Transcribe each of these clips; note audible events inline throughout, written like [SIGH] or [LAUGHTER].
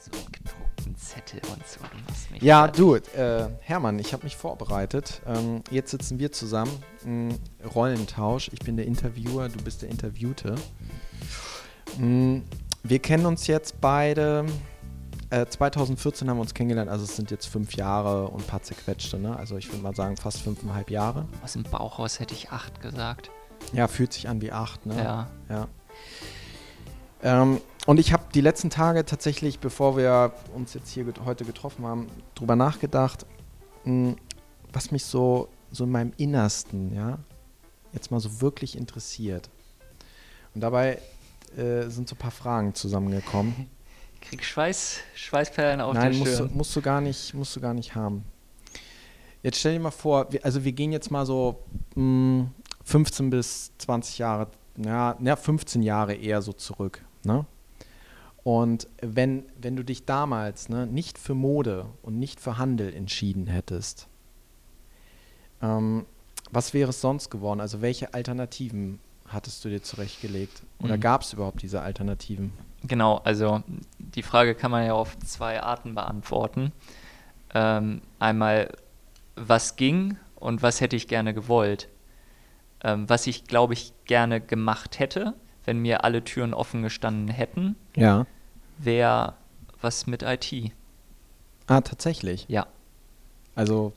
so einen gedruckten Zettel und so. Du Ja, du, äh, Hermann, ich habe mich vorbereitet. Ähm, jetzt sitzen wir zusammen. Mm, Rollentausch. Ich bin der Interviewer, du bist der Interviewte. Mm, wir kennen uns jetzt beide. Äh, 2014 haben wir uns kennengelernt, also es sind jetzt fünf Jahre und ein paar zerquetschte, ne? Also ich würde mal sagen fast fünfeinhalb Jahre. Aus dem Bauch raus hätte ich acht gesagt. Ja, fühlt sich an wie acht, ne? Ja. Ja. Ähm, und ich habe die letzten Tage tatsächlich, bevor wir uns jetzt hier get heute getroffen haben, drüber nachgedacht, mh, was mich so, so in meinem Innersten, ja, jetzt mal so wirklich interessiert. Und dabei äh, sind so ein paar Fragen zusammengekommen. Ich [LAUGHS] krieg Schweiß, Schweißperlen auf Nein, der musst du, Stirn. musst du gar nicht, musst du gar nicht haben. Jetzt stell dir mal vor, wir, also wir gehen jetzt mal so mh, 15 bis 20 Jahre, ja, ja, 15 Jahre eher so zurück. Ne? Und wenn, wenn du dich damals ne, nicht für Mode und nicht für Handel entschieden hättest, ähm, was wäre es sonst geworden? Also welche Alternativen hattest du dir zurechtgelegt? Oder Mhm. gab es überhaupt diese Alternativen? Genau, also die Frage kann man ja auf zwei Arten beantworten. Ähm, einmal, was ging und was hätte ich gerne gewollt? Ähm, was ich, glaube ich, gerne gemacht hätte, wenn mir alle Türen offen gestanden hätten, Ja. wäre was mit IT. Ah, tatsächlich. Ja. Also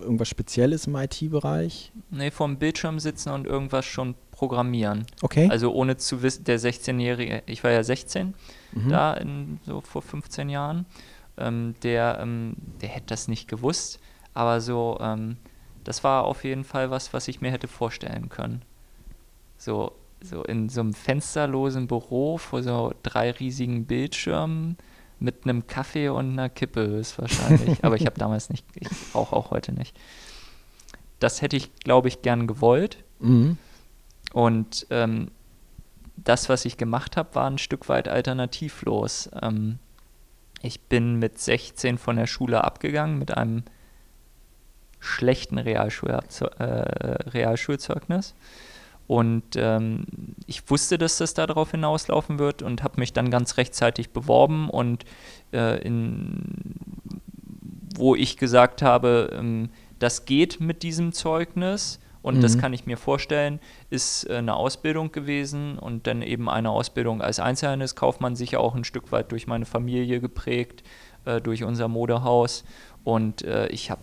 irgendwas Spezielles im IT-Bereich? Nee, vorm Bildschirm sitzen und irgendwas schon programmieren. Okay. Also ohne zu wissen, der 16-Jährige, ich war ja 16 Mhm. da, in, so vor 15 Jahren, ähm, der, ähm, der hätte das nicht gewusst, aber so, ähm, das war auf jeden Fall was, was ich mir hätte vorstellen können. So, so in so einem fensterlosen Büro vor so drei riesigen Bildschirmen mit einem Kaffee und einer Kippe höchstwahrscheinlich. [LAUGHS] aber ich habe damals nicht, ich rauche auch heute nicht. Das hätte ich, glaube ich, gern gewollt. Mhm. Und ähm, das, was ich gemacht habe, war ein Stück weit alternativlos. Ähm, ich bin mit 16 von der Schule abgegangen mit einem schlechten Realschulabzeu äh, Realschulzeugnis. Und ähm, ich wusste, dass das darauf hinauslaufen wird und habe mich dann ganz rechtzeitig beworben und äh, in, wo ich gesagt habe, ähm, das geht mit diesem Zeugnis und das Mhm. kann ich mir vorstellen, ist äh, eine Ausbildung gewesen und dann eben eine Ausbildung als Einzelhandelskaufmann, sicher auch ein Stück weit durch meine Familie geprägt, äh, durch unser Modehaus. Und äh, ich habe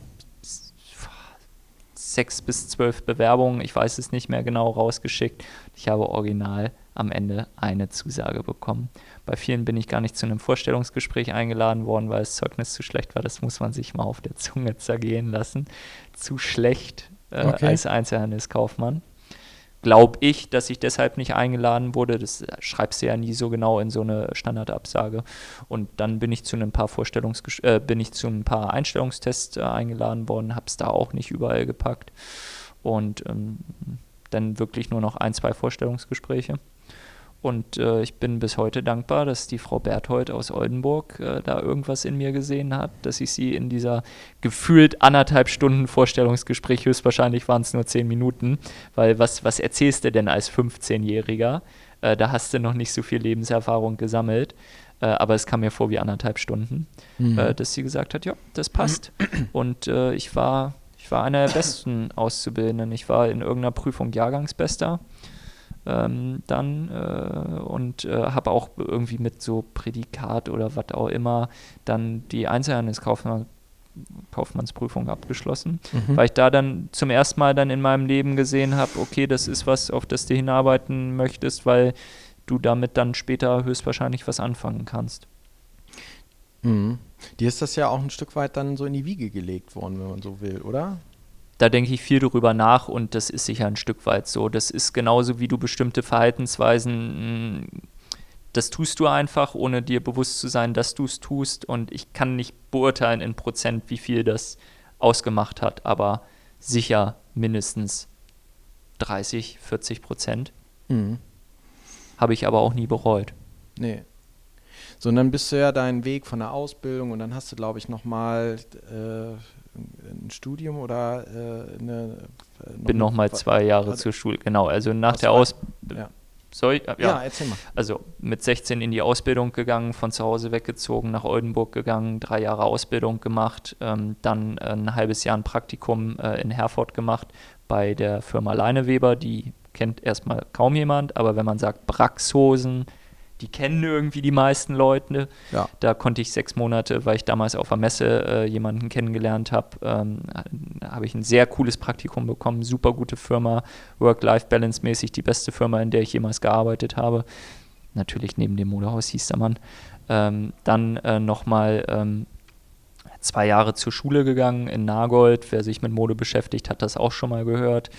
sechs bis zwölf Bewerbungen, ich weiß es nicht mehr genau, rausgeschickt. Ich habe original am Ende eine Zusage bekommen. Bei vielen bin ich gar nicht zu einem Vorstellungsgespräch eingeladen worden, weil das Zeugnis zu schlecht war. Das muss man sich mal auf der Zunge zergehen lassen. Zu schlecht äh, Okay. als Einzelhandelskaufmann. Glaube ich, dass ich deshalb nicht eingeladen wurde. Das schreibst du ja nie so genau in so eine Standardabsage. Und dann bin ich zu ein paar Vorstellungsges äh, bin ich zu ein paar Einstellungstests äh, eingeladen worden, habe es da auch nicht überall gepackt. Und ähm, dann wirklich nur noch ein, zwei Vorstellungsgespräche. Und äh, ich bin bis heute dankbar, dass die Frau Berthold aus Oldenburg äh, da irgendwas in mir gesehen hat, dass ich sie in dieser gefühlt anderthalb Stunden Vorstellungsgespräch, höchstwahrscheinlich waren es nur zehn Minuten, weil was, was erzählst du denn als 15-Jähriger? Äh, da hast du noch nicht so viel Lebenserfahrung gesammelt, äh, aber es kam mir vor wie anderthalb Stunden, Mhm. äh, dass sie gesagt hat, ja, das passt. Und äh, ich war, ich war einer der besten Auszubildenden. Ich war in irgendeiner Prüfung Jahrgangsbester ähm, dann äh, und äh, habe auch irgendwie mit so Prädikat oder was auch immer dann die Einzelhandelskaufmann Kaufmannsprüfung abgeschlossen, Mhm. weil ich da dann zum ersten Mal dann in meinem Leben gesehen habe, okay, das ist was, auf das du hinarbeiten möchtest, weil du damit dann später höchstwahrscheinlich was anfangen kannst. Mhm. Dir ist das ja auch ein Stück weit dann so in die Wiege gelegt worden, wenn man so will, oder? Da denke ich viel darüber nach und das ist sicher ein Stück weit so. Das ist genauso wie du bestimmte Verhaltensweisen, mh, das tust du einfach, ohne dir bewusst zu sein, dass du es tust. Und ich kann nicht beurteilen in Prozent, wie viel das ausgemacht hat, aber sicher mindestens 30, 40 Prozent. Mhm. Habe ich aber auch nie bereut. Nee. So, und dann bist du ja deinen Weg von der Ausbildung und dann hast du, glaube ich, nochmal äh, ein Studium oder äh, eine. äh, Bin nochmal zwei Jahre zur Schule, genau. Also nach der war- Aus Ja. Soll ich? Ja, ja, erzähl mal. Also mit 16 in die Ausbildung gegangen, von zu Hause weggezogen, nach Oldenburg gegangen, drei Jahre Ausbildung gemacht, ähm, dann ein halbes Jahr ein Praktikum äh, in Herford gemacht bei der Firma Leineweber, die kennt erstmal kaum jemand, aber wenn man sagt Braxhosen, die kennen irgendwie die meisten Leute. Ja. Da konnte ich sechs Monate, weil ich damals auf der Messe äh, jemanden kennengelernt habe, ähm, habe ich ein sehr cooles Praktikum bekommen, super gute Firma, Work-Life-Balance-mäßig die beste Firma, in der ich jemals gearbeitet habe. Natürlich neben dem Modehaus hieß der Mann. Ähm, dann äh, nochmal ähm, zwei Jahre zur Schule gegangen in Nagold. Wer sich mit Mode beschäftigt, hat das auch schon mal gehört.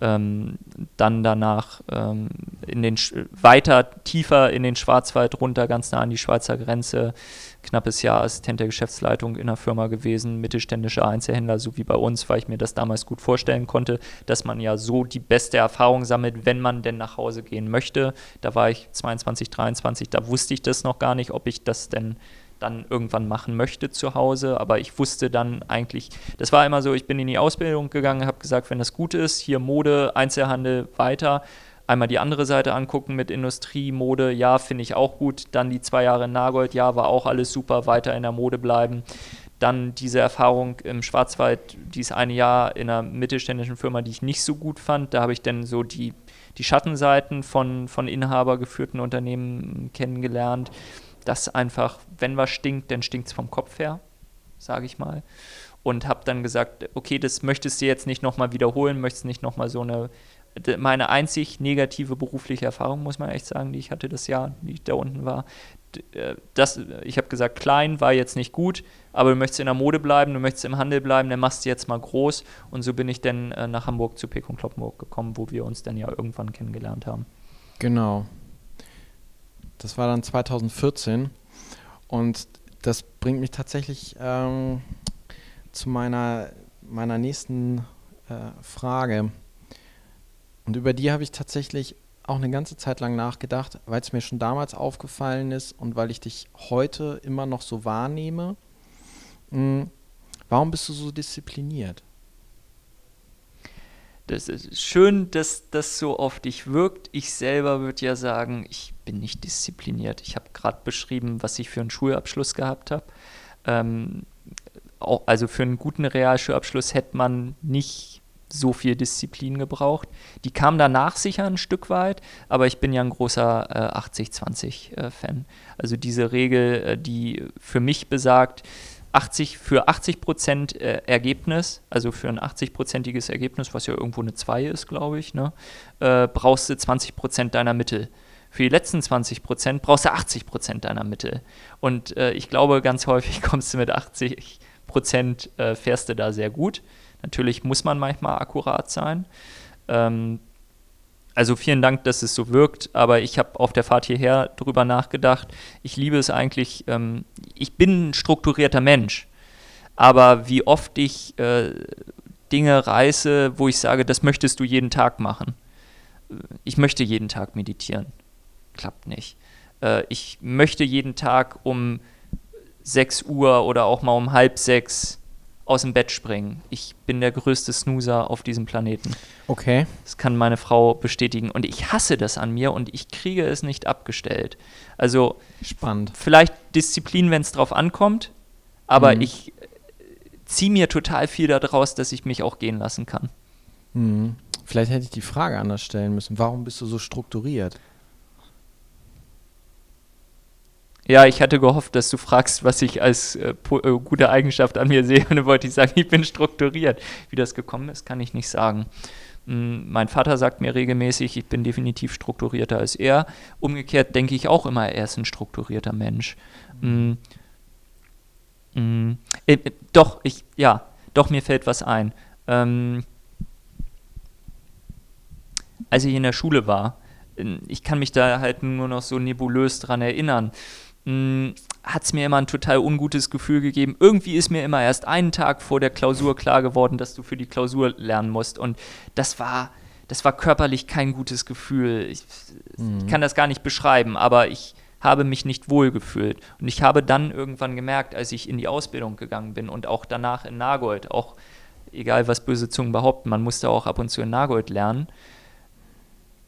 Ähm, dann danach ähm, in den weiter tiefer in den Schwarzwald runter, ganz nah an die Schweizer Grenze. Knappes Jahr Assistent der Geschäftsleitung in der Firma gewesen, mittelständischer Einzelhändler, so wie bei uns, weil ich mir das damals gut vorstellen konnte, dass man ja so die beste Erfahrung sammelt, wenn man denn nach Hause gehen möchte. Da war ich 22, 23, da wusste ich das noch gar nicht, ob ich das denn dann irgendwann machen möchte zu Hause. Aber ich wusste dann eigentlich, das war immer so, ich bin in die Ausbildung gegangen, habe gesagt, wenn das gut ist, hier Mode, Einzelhandel weiter. Einmal die andere Seite angucken mit Industrie, Mode, ja, finde ich auch gut. Dann die zwei Jahre in Nagold, ja, war auch alles super, weiter in der Mode bleiben. Dann diese Erfahrung im Schwarzwald, dieses eine Jahr in einer mittelständischen Firma, die ich nicht so gut fand. Da habe ich dann so die, die Schattenseiten von, von inhabergeführten Unternehmen kennengelernt dass einfach, wenn was stinkt, dann stinkt es vom Kopf her, sage ich mal. Und habe dann gesagt, okay, das möchtest du jetzt nicht nochmal wiederholen, möchtest nicht nochmal so eine, meine einzig negative berufliche Erfahrung, muss man echt sagen, die ich hatte das Jahr, die ich da unten war. Äh, das, ich habe gesagt, klein war jetzt nicht gut, aber du möchtest in der Mode bleiben, du möchtest im Handel bleiben, dann machst du jetzt mal groß. Und so bin ich dann äh, nach Hamburg zu Pekon Kloppenburg gekommen, wo wir uns dann ja irgendwann kennengelernt haben. Genau. Das war dann 2014 und das bringt mich tatsächlich ähm, zu meiner, meiner nächsten äh, Frage. Und über die habe ich tatsächlich auch eine ganze Zeit lang nachgedacht, weil es mir schon damals aufgefallen ist und weil ich dich heute immer noch so wahrnehme. Hm, warum bist du so diszipliniert? Das ist schön, dass das so auf dich wirkt. Ich selber würde ja sagen, ich bin nicht diszipliniert. Ich habe gerade beschrieben, was ich für einen Schulabschluss gehabt habe. Ähm, also für einen guten Realschulabschluss hätte man nicht so viel Disziplin gebraucht. Die kam danach sicher ein Stück weit, aber ich bin ja ein großer äh, 80-20-Fan. Äh, also diese Regel, äh, die für mich besagt, 80, für 80 Prozent äh, Ergebnis, also für ein 80-prozentiges Ergebnis, was ja irgendwo eine 2 ist, glaube ich, ne, äh, brauchst du 20 Prozent deiner Mittel. Für die letzten 20 Prozent brauchst du 80 Prozent deiner Mittel. Und äh, ich glaube, ganz häufig [LAUGHS] kommst du mit 80 Prozent, äh, fährst du da sehr gut. Natürlich muss man manchmal akkurat sein. Ähm, also vielen Dank, dass es so wirkt, aber ich habe auf der Fahrt hierher darüber nachgedacht. Ich liebe es eigentlich, ähm, ich bin ein strukturierter Mensch, aber wie oft ich äh, Dinge reiße, wo ich sage, das möchtest du jeden Tag machen. Ich möchte jeden Tag meditieren. Klappt nicht. Äh, ich möchte jeden Tag um 6 Uhr oder auch mal um halb sechs aus dem Bett springen. Ich bin der größte Snoozer auf diesem Planeten. Okay. Das kann meine Frau bestätigen. Und ich hasse das an mir und ich kriege es nicht abgestellt. Also. Spannend. Vielleicht Disziplin, wenn es drauf ankommt, aber mhm. ich äh, ziehe mir total viel daraus, dass ich mich auch gehen lassen kann. Mhm. Vielleicht hätte ich die Frage anders stellen müssen. Warum bist du so strukturiert? Ja, ich hatte gehofft, dass du fragst, was ich als äh, äh, gute Eigenschaft an mir [LAUGHS] sehe. Und dann wollte ich sagen, ich bin strukturiert. Wie das gekommen ist, kann ich nicht sagen. Mm, mein Vater sagt mir regelmäßig, ich bin definitiv strukturierter als er. Umgekehrt denke ich auch immer, er ist ein strukturierter Mensch. Mhm. Mm, äh, äh, doch, ich, ja, doch, mir fällt was ein. Ähm, als ich in der Schule war, ich kann mich da halt nur noch so nebulös dran erinnern hat es mir immer ein total ungutes Gefühl gegeben. Irgendwie ist mir immer erst einen Tag vor der Klausur klar geworden, dass du für die Klausur lernen musst. Und das war, das war körperlich kein gutes Gefühl. Ich, mhm. ich kann das gar nicht beschreiben, aber ich habe mich nicht wohl gefühlt. Und ich habe dann irgendwann gemerkt, als ich in die Ausbildung gegangen bin und auch danach in Nagold, auch egal was böse Zungen behaupten, man musste auch ab und zu in Nagold lernen,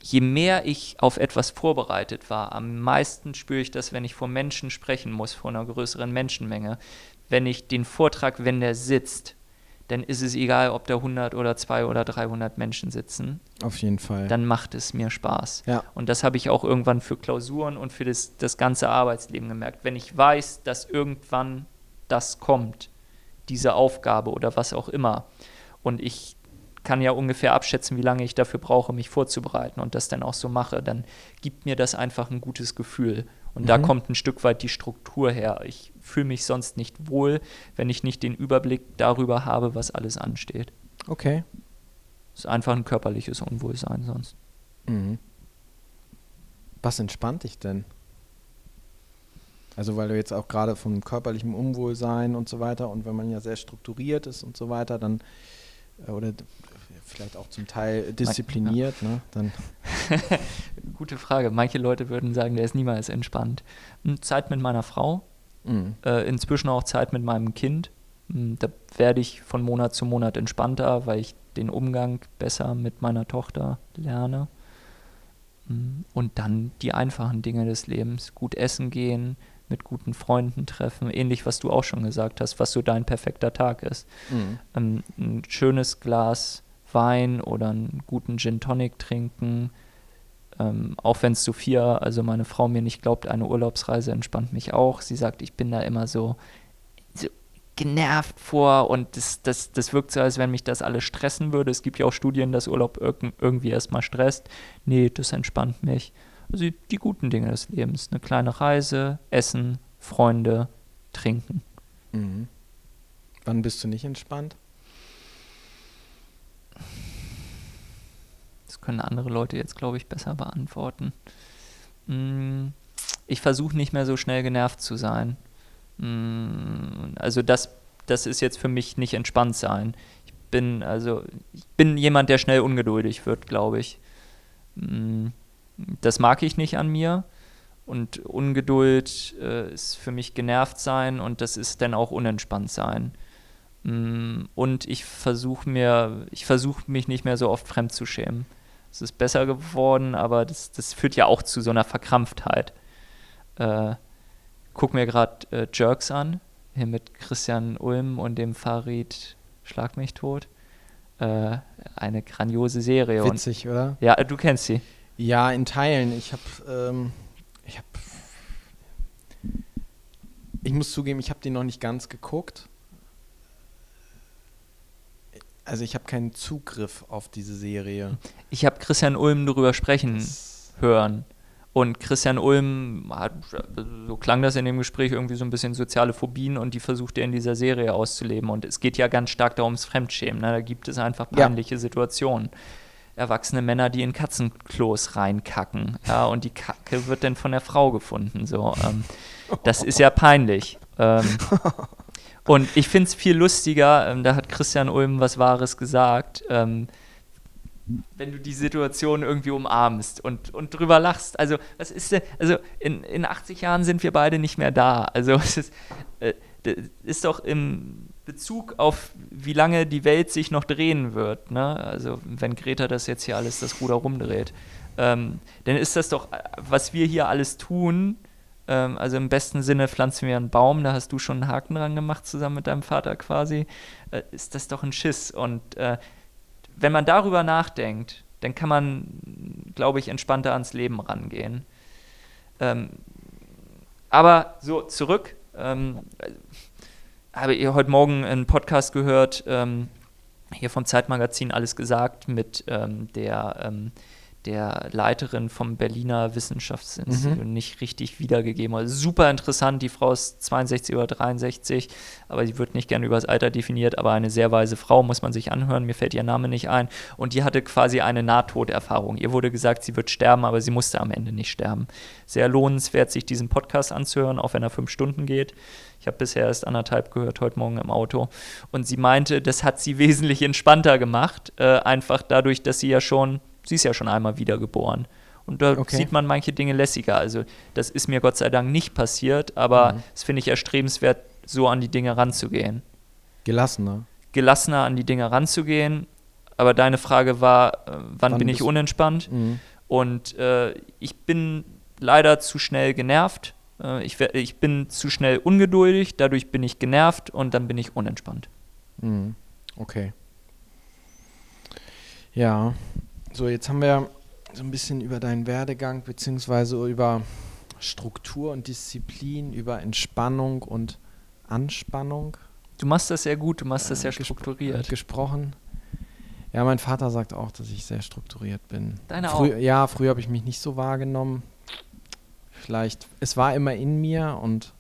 je mehr ich auf etwas vorbereitet war, am meisten spüre ich das, wenn ich vor Menschen sprechen muss, vor einer größeren Menschenmenge. Wenn ich den Vortrag, wenn der sitzt, dann ist es egal, ob da 100 oder 200 oder 300 Menschen sitzen. Auf jeden Fall. Dann macht es mir Spaß. Ja. Und das habe ich auch irgendwann für Klausuren und für das, das ganze Arbeitsleben gemerkt. Wenn ich weiß, dass irgendwann das kommt, diese Aufgabe oder was auch immer, und ich kann ja ungefähr abschätzen, wie lange ich dafür brauche, mich vorzubereiten und das dann auch so mache, dann gibt mir das einfach ein gutes Gefühl. Und mhm. da kommt ein Stück weit die Struktur her. Ich fühle mich sonst nicht wohl, wenn ich nicht den Überblick darüber habe, was alles ansteht. Okay. Das ist einfach ein körperliches Unwohlsein sonst. Mhm. Was entspannt dich denn? Also weil du jetzt auch gerade vom körperlichen Unwohlsein und so weiter und wenn man ja sehr strukturiert ist und so weiter, dann äh, oder vielleicht auch zum Teil diszipliniert, ja. ne? Dann [LAUGHS] Gute Frage. Manche Leute würden sagen, der ist niemals entspannt. Hm, Zeit mit meiner Frau, mhm. äh, inzwischen auch Zeit mit meinem Kind. Hm, da werde ich von Monat zu Monat entspannter, weil ich den Umgang besser mit meiner Tochter lerne. Hm, und dann die einfachen Dinge des Lebens. Gut essen gehen, mit guten Freunden treffen, ähnlich was du auch schon gesagt hast, was so dein perfekter Tag ist. Mhm. Ähm, ein schönes Glas Wein oder einen guten Gin Tonic trinken. Ähm, auch wenn es Sophia, also meine Frau, mir nicht glaubt, eine Urlaubsreise entspannt mich auch. Sie sagt, ich bin da immer so, so genervt vor und das, das, das wirkt so, als wenn mich das alles stressen würde. Es gibt ja auch Studien, dass Urlaub irg irgendwie erstmal stresst. Nee, das entspannt mich. Also die, die guten Dinge des Lebens. Eine kleine Reise, Essen, Freunde, Trinken. Mhm. Wann bist du nicht entspannt? Das können andere Leute jetzt, glaube ich, besser beantworten. Mm, ich versuche nicht mehr so schnell genervt zu sein. Mm, also das, das ist jetzt für mich nicht entspannt sein. Ich bin also ich bin jemand, der schnell ungeduldig wird, glaube ich. Mm, das mag ich nicht an mir. Und Ungeduld äh, ist für mich genervt sein und das ist dann auch unentspannt sein. Und ich versuche mir, ich versuche mich nicht mehr so oft fremd zu schämen. Es ist besser geworden, aber das, das führt ja auch zu so einer Verkrampftheit. Äh, guck mir gerade äh, Jerks an, hier mit Christian Ulm und dem Farid Schlag mich tot. Äh, eine grandiose Serie. Witzig, und, oder? Ja, du kennst sie. Ja, in Teilen. Ich habe, ähm, ich habe, ich muss zugeben, ich habe die noch nicht ganz geguckt also ich habe keinen Zugriff auf diese Serie. Ich habe Christian Ulm darüber sprechen das hören. Und Christian Ulm hat, so klang das in dem Gespräch, irgendwie so ein bisschen soziale Phobien und die versucht er in dieser Serie auszuleben. Und es geht ja ganz stark darum, das Fremdschämen. Ne? Da gibt es einfach peinliche ja. Situationen. Erwachsene Männer, die in Katzenklos reinkacken. Ja, und die Kacke wird dann von der Frau gefunden. So, ähm, das ist ja peinlich. Ähm, [LAUGHS] Und ich finde es viel lustiger, ähm, da hat Christian Ulm was Wahres gesagt, ähm, wenn du die Situation irgendwie umarmst und, und drüber lachst. Also, was ist denn, also in, in 80 Jahren sind wir beide nicht mehr da. Also, es ist, äh, ist doch im Bezug auf, wie lange die Welt sich noch drehen wird, ne? also wenn Greta das jetzt hier alles das Ruder rumdreht, ähm, dann ist das doch, was wir hier alles tun, ähm, also im besten Sinne pflanzen wir einen Baum, da hast du schon einen Haken dran gemacht, zusammen mit deinem Vater quasi, äh, ist das doch ein Schiss. Und äh, wenn man darüber nachdenkt, dann kann man, glaube ich, entspannter ans Leben rangehen. Ähm, aber so zurück, ähm, habe ich heute Morgen einen Podcast gehört, ähm, hier vom Zeitmagazin alles gesagt mit ähm, der ähm, der Leiterin vom Berliner Wissenschaftsinstitut mhm. nicht richtig wiedergegeben. Also super interessant, die Frau ist 62 oder 63, aber sie wird nicht gerne über das Alter definiert, aber eine sehr weise Frau, muss man sich anhören, mir fällt ihr Name nicht ein. Und die hatte quasi eine Nahtoderfahrung. Ihr wurde gesagt, sie wird sterben, aber sie musste am Ende nicht sterben. Sehr lohnenswert, sich diesen Podcast anzuhören, auch wenn er fünf Stunden geht. Ich habe bisher erst anderthalb gehört, heute Morgen im Auto. Und sie meinte, das hat sie [LAUGHS] wesentlich entspannter gemacht, äh, einfach dadurch, dass sie ja schon sie ist ja schon einmal wiedergeboren. Und da okay. sieht man manche Dinge lässiger. Also das ist mir Gott sei Dank nicht passiert, aber mhm. das finde ich erstrebenswert, so an die Dinge ranzugehen. Gelassener. Gelassener an die Dinge ranzugehen. Aber deine Frage war, äh, wann, wann bin ich unentspannt? Mhm. Und äh, ich bin leider zu schnell genervt. Äh, ich, ich bin zu schnell ungeduldig, dadurch bin ich genervt und dann bin ich unentspannt. Mhm. Okay. Ja, so jetzt haben wir so ein bisschen über deinen Werdegang beziehungsweise über Struktur und Disziplin, über Entspannung und Anspannung Du machst das sehr gut, du machst das äh, sehr strukturiert. äh, gesprochen. Ja, mein Vater sagt auch, dass ich sehr strukturiert bin. Deine Frü auch. Ja, früher habe ich mich nicht so wahrgenommen. Vielleicht, es war immer in mir und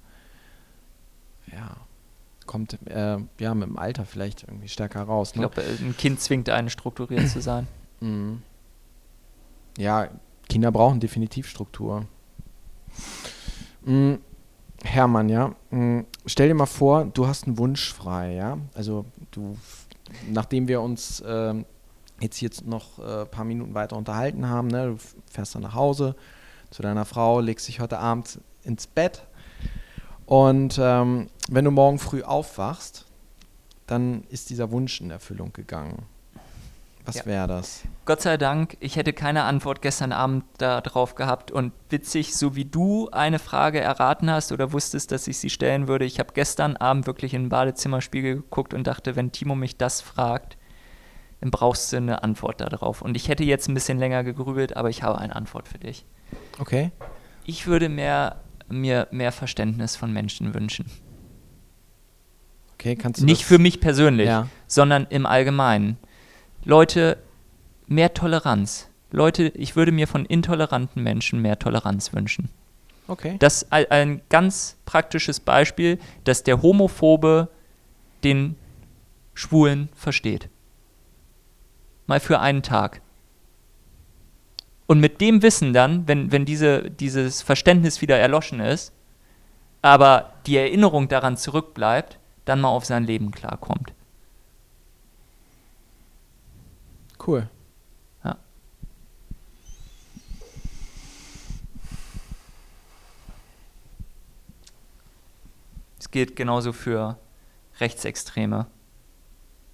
ja, kommt äh, ja mit dem Alter vielleicht irgendwie stärker raus. Ich Ne? glaube, ein Kind zwingt einen, strukturiert zu sein. Mhm. Ja, Kinder brauchen definitiv Struktur. Mhm. Hermann, ja. Mhm. Stell dir mal vor, du hast einen Wunsch frei, ja. Also du, nachdem wir uns ähm, jetzt jetzt noch ein äh, paar Minuten weiter unterhalten haben, ne, du fährst dann nach Hause zu deiner Frau, legst dich heute Abend ins Bett und ähm, wenn du morgen früh aufwachst, dann ist dieser Wunsch in Erfüllung gegangen. Was Ja. wäre das? Gott sei Dank, ich hätte keine Antwort gestern Abend darauf gehabt. Und witzig, so wie du eine Frage erraten hast oder wusstest, dass ich sie stellen würde, ich habe gestern Abend wirklich in den Badezimmerspiegel geguckt und dachte, wenn Timo mich das fragt, dann brauchst du eine Antwort darauf. Und ich hätte jetzt ein bisschen länger gegrübelt, aber ich habe eine Antwort für dich. Okay. Ich würde mehr, mir mehr Verständnis von Menschen wünschen. Okay, kannst du Nicht für mich persönlich, Ja. sondern im Allgemeinen. Leute, mehr Toleranz. Leute, ich würde mir von intoleranten Menschen mehr Toleranz wünschen. Okay. Das ist ein- ganz praktisches Beispiel, dass der Homophobe den Schwulen versteht. Mal für einen Tag. Und mit dem Wissen dann, wenn, wenn diese, dieses Verständnis wieder erloschen ist, aber die Erinnerung daran zurückbleibt, dann mal auf sein Leben klarkommt. Cool. Ja. Es gilt genauso für Rechtsextreme,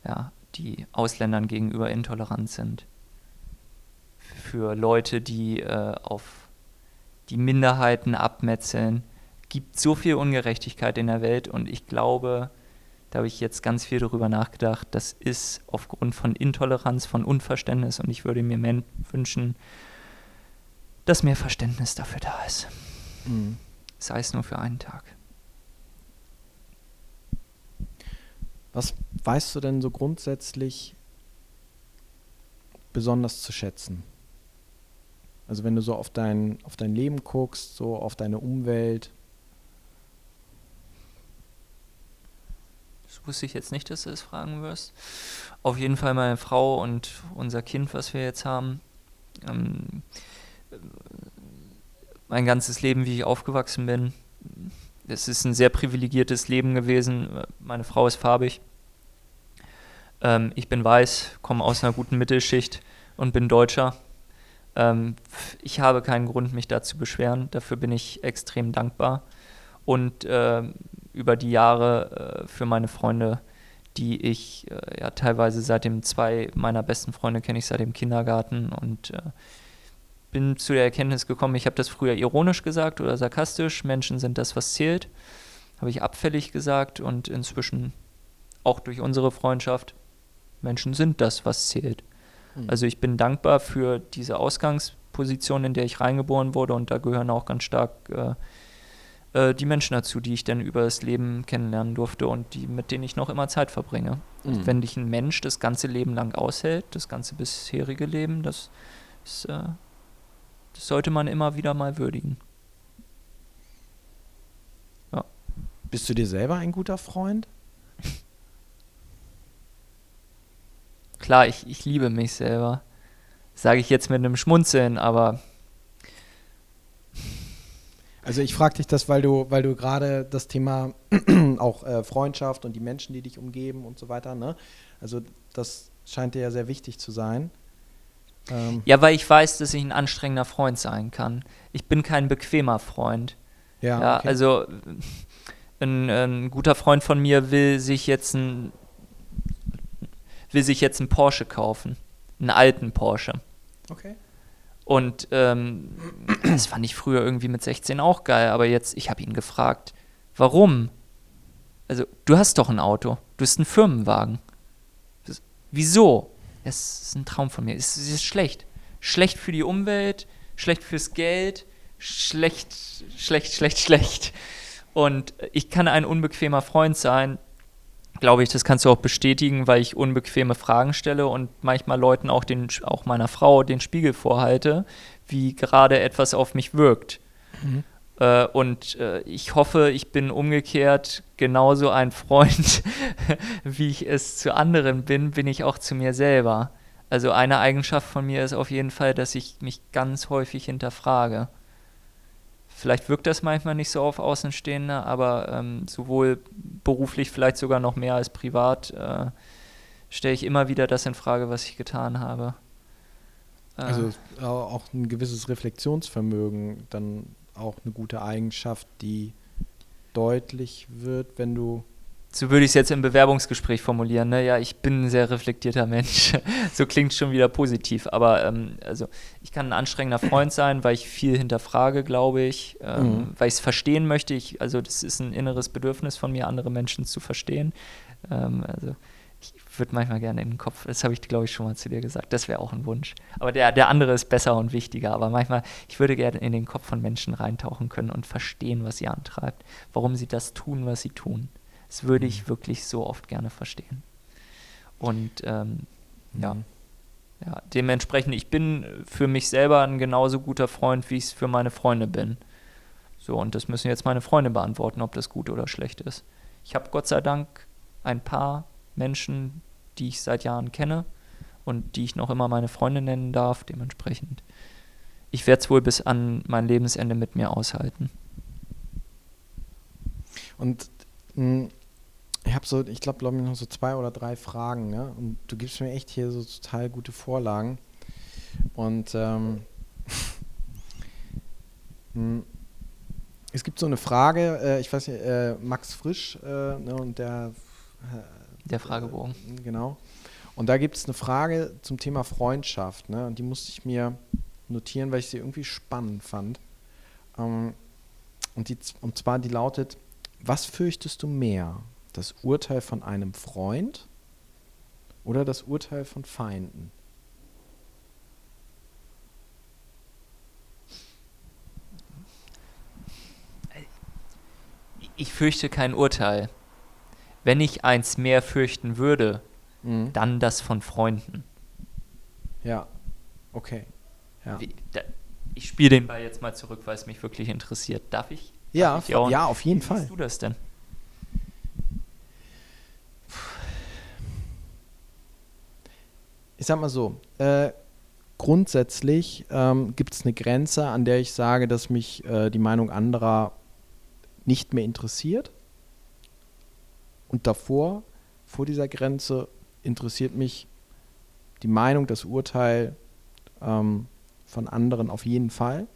ja, die Ausländern gegenüber intolerant sind. Für Leute, die äh, auf die Minderheiten abmetzeln. Gibt so viel Ungerechtigkeit in der Welt und ich glaube, da habe ich jetzt ganz viel darüber nachgedacht, das ist aufgrund von Intoleranz, von Unverständnis und ich würde mir wünschen, dass mehr Verständnis dafür da ist. Mhm. Sei es nur für einen Tag. Was weißt du denn so grundsätzlich besonders zu schätzen? Also wenn du so auf dein, auf dein Leben guckst, so auf deine Umwelt. Das wusste ich jetzt nicht, dass du es fragen wirst. Auf jeden Fall meine Frau und unser Kind, was wir jetzt haben. Ähm, äh, mein ganzes Leben, wie ich aufgewachsen bin. Es ist ein sehr privilegiertes Leben gewesen. Meine Frau ist farbig. Ähm, ich bin weiß, komme aus einer guten Mittelschicht und bin Deutscher. Ähm, ich habe keinen Grund, mich da zu beschweren. Dafür bin ich extrem dankbar. Und ähm, über die Jahre äh, für meine Freunde, die ich äh, ja teilweise seit dem zwei meiner besten Freunde kenne ich seit dem Kindergarten und äh, bin zu der Erkenntnis gekommen, ich habe das früher ironisch gesagt oder sarkastisch, Menschen sind das, was zählt. Habe ich abfällig gesagt und inzwischen auch durch unsere Freundschaft, Menschen sind das, was zählt. Mhm. Also ich bin dankbar für diese Ausgangsposition, in der ich reingeboren wurde und da gehören auch ganz stark äh, die Menschen dazu, die ich dann über das Leben kennenlernen durfte und die, mit denen ich noch immer Zeit verbringe. Mhm. Wenn dich ein Mensch das ganze Leben lang aushält, das ganze bisherige Leben, das, ist, äh, das sollte man immer wieder mal würdigen. Bist du dir selber ein guter Freund? Klar, ich, ich liebe mich selber. Sage ich jetzt mit einem Schmunzeln, aber Also ich frage dich das, weil du, weil du gerade das Thema [CLEARS THROAT] auch äh, Freundschaft und die Menschen, die dich umgeben und so weiter, ne? Also das scheint dir ja sehr wichtig zu sein. Ähm, ja, weil ich weiß, dass ich ein anstrengender Freund sein kann. Ich bin kein bequemer Freund. ja, Ja, okay. also ein, ein guter Freund von mir will sich jetzt ein will sich jetzt einen Porsche kaufen, einen alten Porsche. okay. Und ähm, das fand ich früher irgendwie mit 16 auch geil, aber jetzt, ich habe ihn gefragt, warum? Also, du hast doch ein Auto, du hast einen Firmenwagen. Das, wieso? Das ist ein Traum von mir. Es ist schlecht. Schlecht für die Umwelt, schlecht fürs Geld, schlecht, schlecht, schlecht, schlecht. Und ich kann ein unbequemer Freund sein, glaube ich, das kannst du auch bestätigen, weil ich unbequeme Fragen stelle und manchmal Leuten auch, den, auch meiner Frau den Spiegel vorhalte, wie gerade etwas auf mich wirkt. Mhm. Äh, und äh, ich hoffe, ich bin umgekehrt genauso ein Freund, [LAUGHS] wie ich es zu anderen bin, bin ich auch zu mir selber. Also eine Eigenschaft von mir ist auf jeden Fall, dass ich mich ganz häufig hinterfrage. Vielleicht wirkt das manchmal nicht so auf Außenstehende, aber ähm, sowohl beruflich vielleicht sogar noch mehr als privat äh, stelle ich immer wieder das in Frage, was ich getan habe. Äh, also auch ein gewisses Reflexionsvermögen, dann auch eine gute Eigenschaft, die deutlich wird, wenn du so würde ich es jetzt im Bewerbungsgespräch formulieren. Ne? Ja, ich bin ein sehr reflektierter Mensch. [LAUGHS] so klingt schon wieder positiv. Aber ähm, also ich kann ein anstrengender Freund sein, weil ich viel hinterfrage, glaube ich, ähm, mhm. weil ich es verstehen möchte. Ich, also das ist ein inneres Bedürfnis von mir, andere Menschen zu verstehen. Ähm, also ich würde manchmal gerne in den Kopf, das habe ich, glaube ich, schon mal zu dir gesagt, das wäre auch ein Wunsch. Aber der, der andere ist besser und wichtiger. Aber manchmal, ich würde gerne in den Kopf von Menschen reintauchen können und verstehen, was sie antreibt, warum sie das tun, was sie tun. Das würde ich mhm. wirklich so oft gerne verstehen. Und ähm, mhm. ja. ja, dementsprechend, ich bin für mich selber ein genauso guter Freund, wie ich es für meine Freunde bin. So, und das müssen jetzt meine Freunde beantworten, ob das gut oder schlecht ist. Ich habe Gott sei Dank ein paar Menschen, die ich seit Jahren kenne und die ich noch immer meine Freunde nennen darf. Dementsprechend, ich werde es wohl bis an mein Lebensende mit mir aushalten. Und hm, ich habe so, ich glaube, glaube ich, noch so zwei oder drei Fragen, ne? Und du gibst mir echt hier so total gute Vorlagen. Und ähm, [LAUGHS] hm, es gibt so eine Frage, äh, ich weiß nicht, äh, Max Frisch äh, ne, und der äh, Der Fragebogen. Äh, genau. Und da gibt es eine Frage zum Thema Freundschaft, ne? Und die musste ich mir notieren, weil ich sie irgendwie spannend fand. Ähm, und, die, und zwar die lautet, was fürchtest du mehr? Das Urteil von einem Freund oder das Urteil von Feinden? Ich fürchte kein Urteil. Wenn ich eins mehr fürchten würde, mhm. dann das von Freunden. Ja, okay. Ja. ich spiele den Ball jetzt mal zurück, weil es mich wirklich interessiert. Darf ich? Ja, ja, auf jeden Wie Fall. Wie du das denn? Ich sag mal so, äh, grundsätzlich ähm, gibt es eine Grenze, an der ich sage, dass mich äh, die Meinung anderer nicht mehr interessiert. Und davor, vor dieser Grenze, interessiert mich die Meinung, das Urteil ähm, von anderen auf jeden Fall.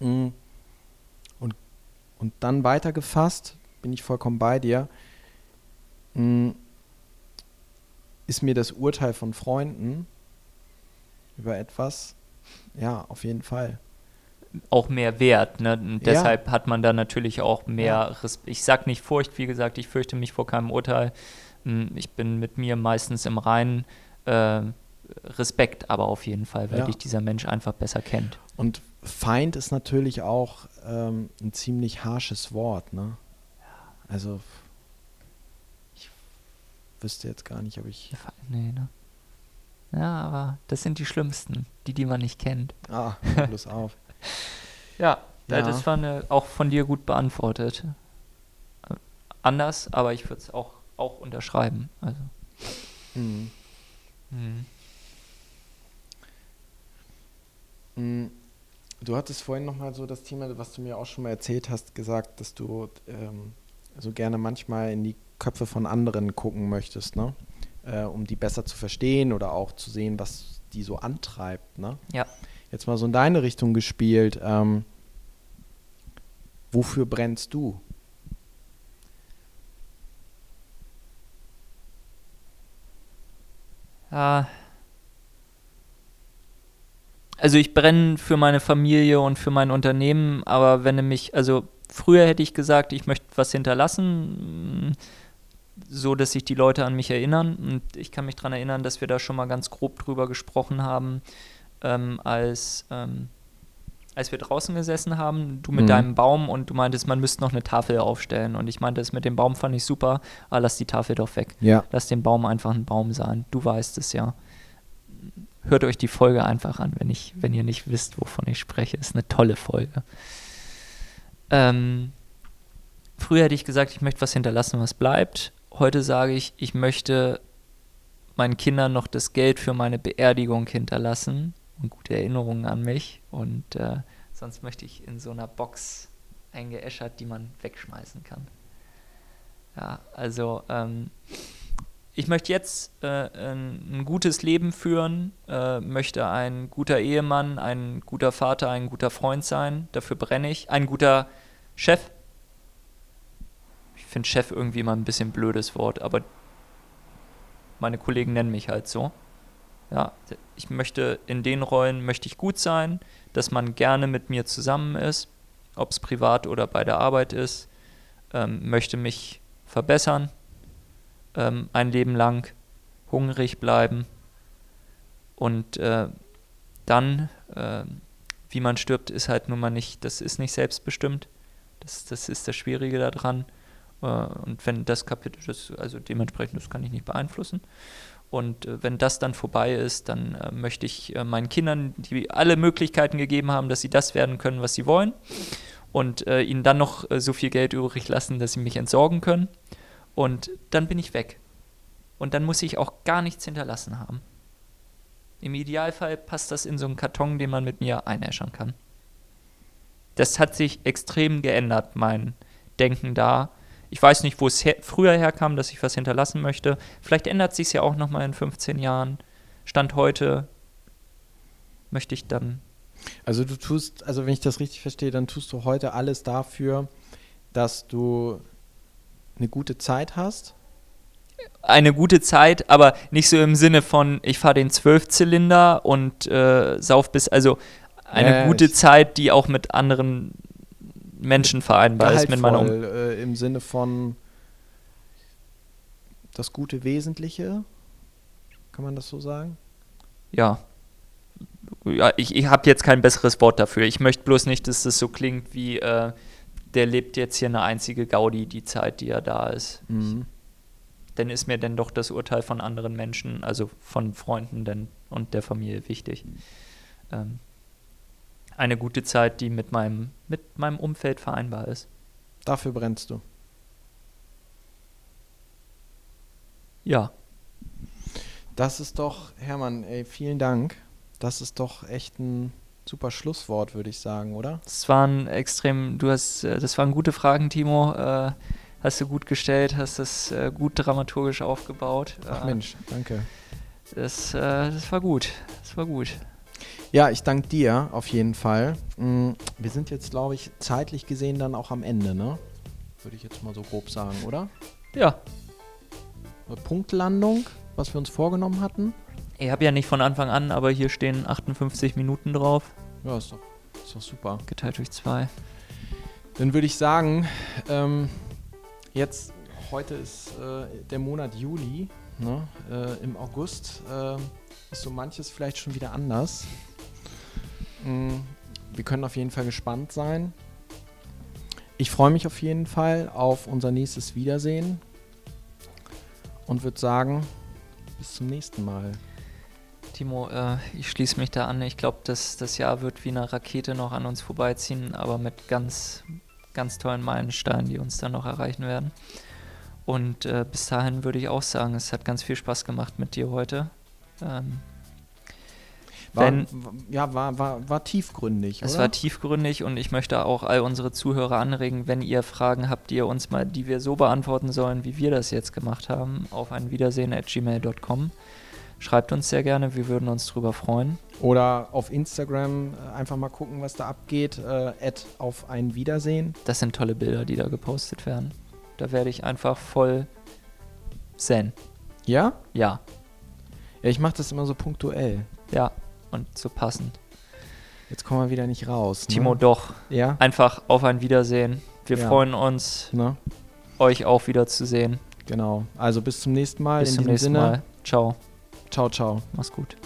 Mhm. Und dann weitergefasst, bin ich vollkommen bei dir, hm, ist mir das Urteil von Freunden über etwas, ja, auf jeden Fall. Auch mehr wert. Ne? Und deshalb ja. hat man da natürlich auch mehr. Respekt. Ich sage nicht Furcht, wie gesagt, ich fürchte mich vor keinem Urteil. Hm, ich bin mit mir meistens im Reinen. Äh, Respekt aber auf jeden Fall, weil ja. dich dieser Mensch einfach besser kennt. Und Feind ist natürlich auch ähm, ein ziemlich harsches Wort, ne? Also ich wüsste jetzt gar nicht, ob ich. Nee, ne? Ja, aber das sind die schlimmsten, die, die man nicht kennt. Ah, [LAUGHS] bloß auf. Ja, ja, das war eine, auch von dir gut beantwortet. Anders, aber ich würde es auch, auch unterschreiben. Also. Mhm. Mhm. Mhm. Du hattest vorhin nochmal so das Thema, was du mir auch schon mal erzählt hast, gesagt, dass du ähm, so gerne manchmal in die Köpfe von anderen gucken möchtest, ne? Äh, um die besser zu verstehen oder auch zu sehen, was die so antreibt. Ne? Ja. Jetzt mal so in deine Richtung gespielt. Ähm, wofür brennst du? Ja, also ich brenne für meine Familie und für mein Unternehmen, aber wenn du mich, also früher hätte ich gesagt, ich möchte was hinterlassen, so dass sich die Leute an mich erinnern. Und ich kann mich daran erinnern, dass wir da schon mal ganz grob drüber gesprochen haben, ähm, als, ähm, als wir draußen gesessen haben, du mit Mhm. deinem Baum und du meintest, man müsste noch eine Tafel aufstellen. Und ich meinte, das mit dem Baum fand ich super, aber lass die Tafel doch weg. Ja. Lass den Baum einfach ein Baum sein. Du weißt es ja. Hört euch die Folge einfach an, wenn, ich, wenn ihr nicht wisst, wovon ich spreche. Ist eine tolle Folge. Ähm, früher hätte ich gesagt, ich möchte was hinterlassen, was bleibt. Heute sage ich, ich möchte meinen Kindern noch das Geld für meine Beerdigung hinterlassen und gute Erinnerungen an mich. Und äh, sonst möchte ich in so einer Box eingeäschert, die man wegschmeißen kann. Ja, also ähm, ich möchte jetzt äh, ein, ein gutes Leben führen, äh, möchte ein guter Ehemann, ein guter Vater, ein guter Freund sein. Dafür brenne ich. Ein guter Chef. Ich finde Chef irgendwie immer ein bisschen blödes Wort, aber meine Kollegen nennen mich halt so. Ja, ich möchte in den Rollen möchte ich gut sein, dass man gerne mit mir zusammen ist, ob es privat oder bei der Arbeit ist. Ähm, möchte mich verbessern, ähm, ein Leben lang hungrig bleiben und äh, dann, äh, wie man stirbt, ist halt nun mal nicht, das ist nicht selbstbestimmt. Das, das ist das Schwierige daran. Äh, und wenn das Kapitel, das, also dementsprechend, das kann ich nicht beeinflussen. Und äh, wenn das dann vorbei ist, dann äh, möchte ich äh, meinen Kindern, die alle Möglichkeiten gegeben haben, dass sie das werden können, was sie wollen, und äh, ihnen dann noch äh, so viel Geld übrig lassen, dass sie mich entsorgen können. Und dann bin ich weg. Und dann muss ich auch gar nichts hinterlassen haben. Im Idealfall passt das in so einen Karton, den man mit mir einäschern kann. Das hat sich extrem geändert, mein Denken da. Ich weiß nicht, wo es her früher herkam, dass ich was hinterlassen möchte. Vielleicht ändert sich ja auch nochmal in 15 Jahren. Stand heute möchte ich dann Also du tust, also wenn ich das richtig verstehe, dann tust du heute alles dafür, dass du eine gute Zeit hast. eine gute Zeit, aber nicht so im Sinne von, ich fahre den Zwölfzylinder und äh, sauf bis, also eine ja, gute Zeit, die auch mit anderen Menschen vereinbar ist, mit meiner um äh, im Sinne von das gute Wesentliche. Kann man das so sagen? ja. Ja, ich, ich habe jetzt kein besseres Wort dafür. Ich möchte bloß nicht, dass das so klingt wie, äh, der lebt jetzt hier eine einzige Gaudi, die Zeit, die er da ist. Mhm. Dann ist mir denn doch das Urteil von anderen Menschen, also von Freunden denn, und der Familie wichtig. Ähm, eine gute Zeit, die mit meinem, mit meinem Umfeld vereinbar ist. Dafür brennst du. Ja, Das ist doch, Hermann, ey, vielen Dank. Das ist doch echt ein super Schlusswort, würde ich sagen, oder? das waren extrem, du hast, äh, das waren gute Fragen, Timo. Äh, hast du gut gestellt, hast das äh, gut dramaturgisch aufgebaut. Ach Äh, Mensch, danke. Das, äh, das war gut. Das war gut. Ja, ich danke dir auf jeden Fall. Mm, Wir sind jetzt, glaube ich, zeitlich gesehen dann auch am Ende, ne? Würde ich jetzt mal so grob sagen, oder? Ja, Eine Punktlandung, was wir uns vorgenommen hatten. ich habe ja nicht von Anfang an, aber hier stehen 58 Minuten drauf, Ja, ist doch, ist doch super. geteilt durch zwei. Dann würde ich sagen, ähm, jetzt, heute ist äh, der Monat Juli, ne? äh, im August äh, ist so manches vielleicht schon wieder anders. Mm, wir können auf jeden Fall gespannt sein. Ich freue mich auf jeden Fall auf unser nächstes Wiedersehen und würde sagen, bis zum nächsten Mal. Timo, äh, ich schließe mich da an. Ich glaube, dass das Jahr wird wie eine Rakete noch an uns vorbeiziehen, aber mit ganz, ganz tollen Meilensteinen, die uns dann noch erreichen werden. Und äh, bis dahin würde ich auch sagen, es hat ganz viel Spaß gemacht mit dir heute. Ähm, War, Wenn- ja, war, war, war tiefgründig, Es oder? war tiefgründig und ich möchte auch all unsere Zuhörer anregen, wenn ihr Fragen habt, die ihr uns mal, die wir so beantworten sollen, wie wir das jetzt gemacht haben, auf ein Wiedersehen at gmail.com. Schreibt uns sehr gerne, wir würden uns drüber freuen. Oder auf Instagram äh, einfach mal gucken, was da abgeht. Äh, auf ein Wiedersehen. Das sind tolle Bilder, die da gepostet werden. Da werde ich einfach voll zen. Ja? Ja, Ja, ich mache das immer so punktuell. ja, und so passend. Jetzt kommen wir wieder nicht raus. Ne? Timo, doch. Ja? Einfach auf ein Wiedersehen. Wir Ja. freuen uns, Ne? euch auch wiederzusehen. Genau. Also bis zum nächsten Mal. Bis In zum nächsten Sinne. Mal. Ciao. Ciao, ciao. Mach's gut.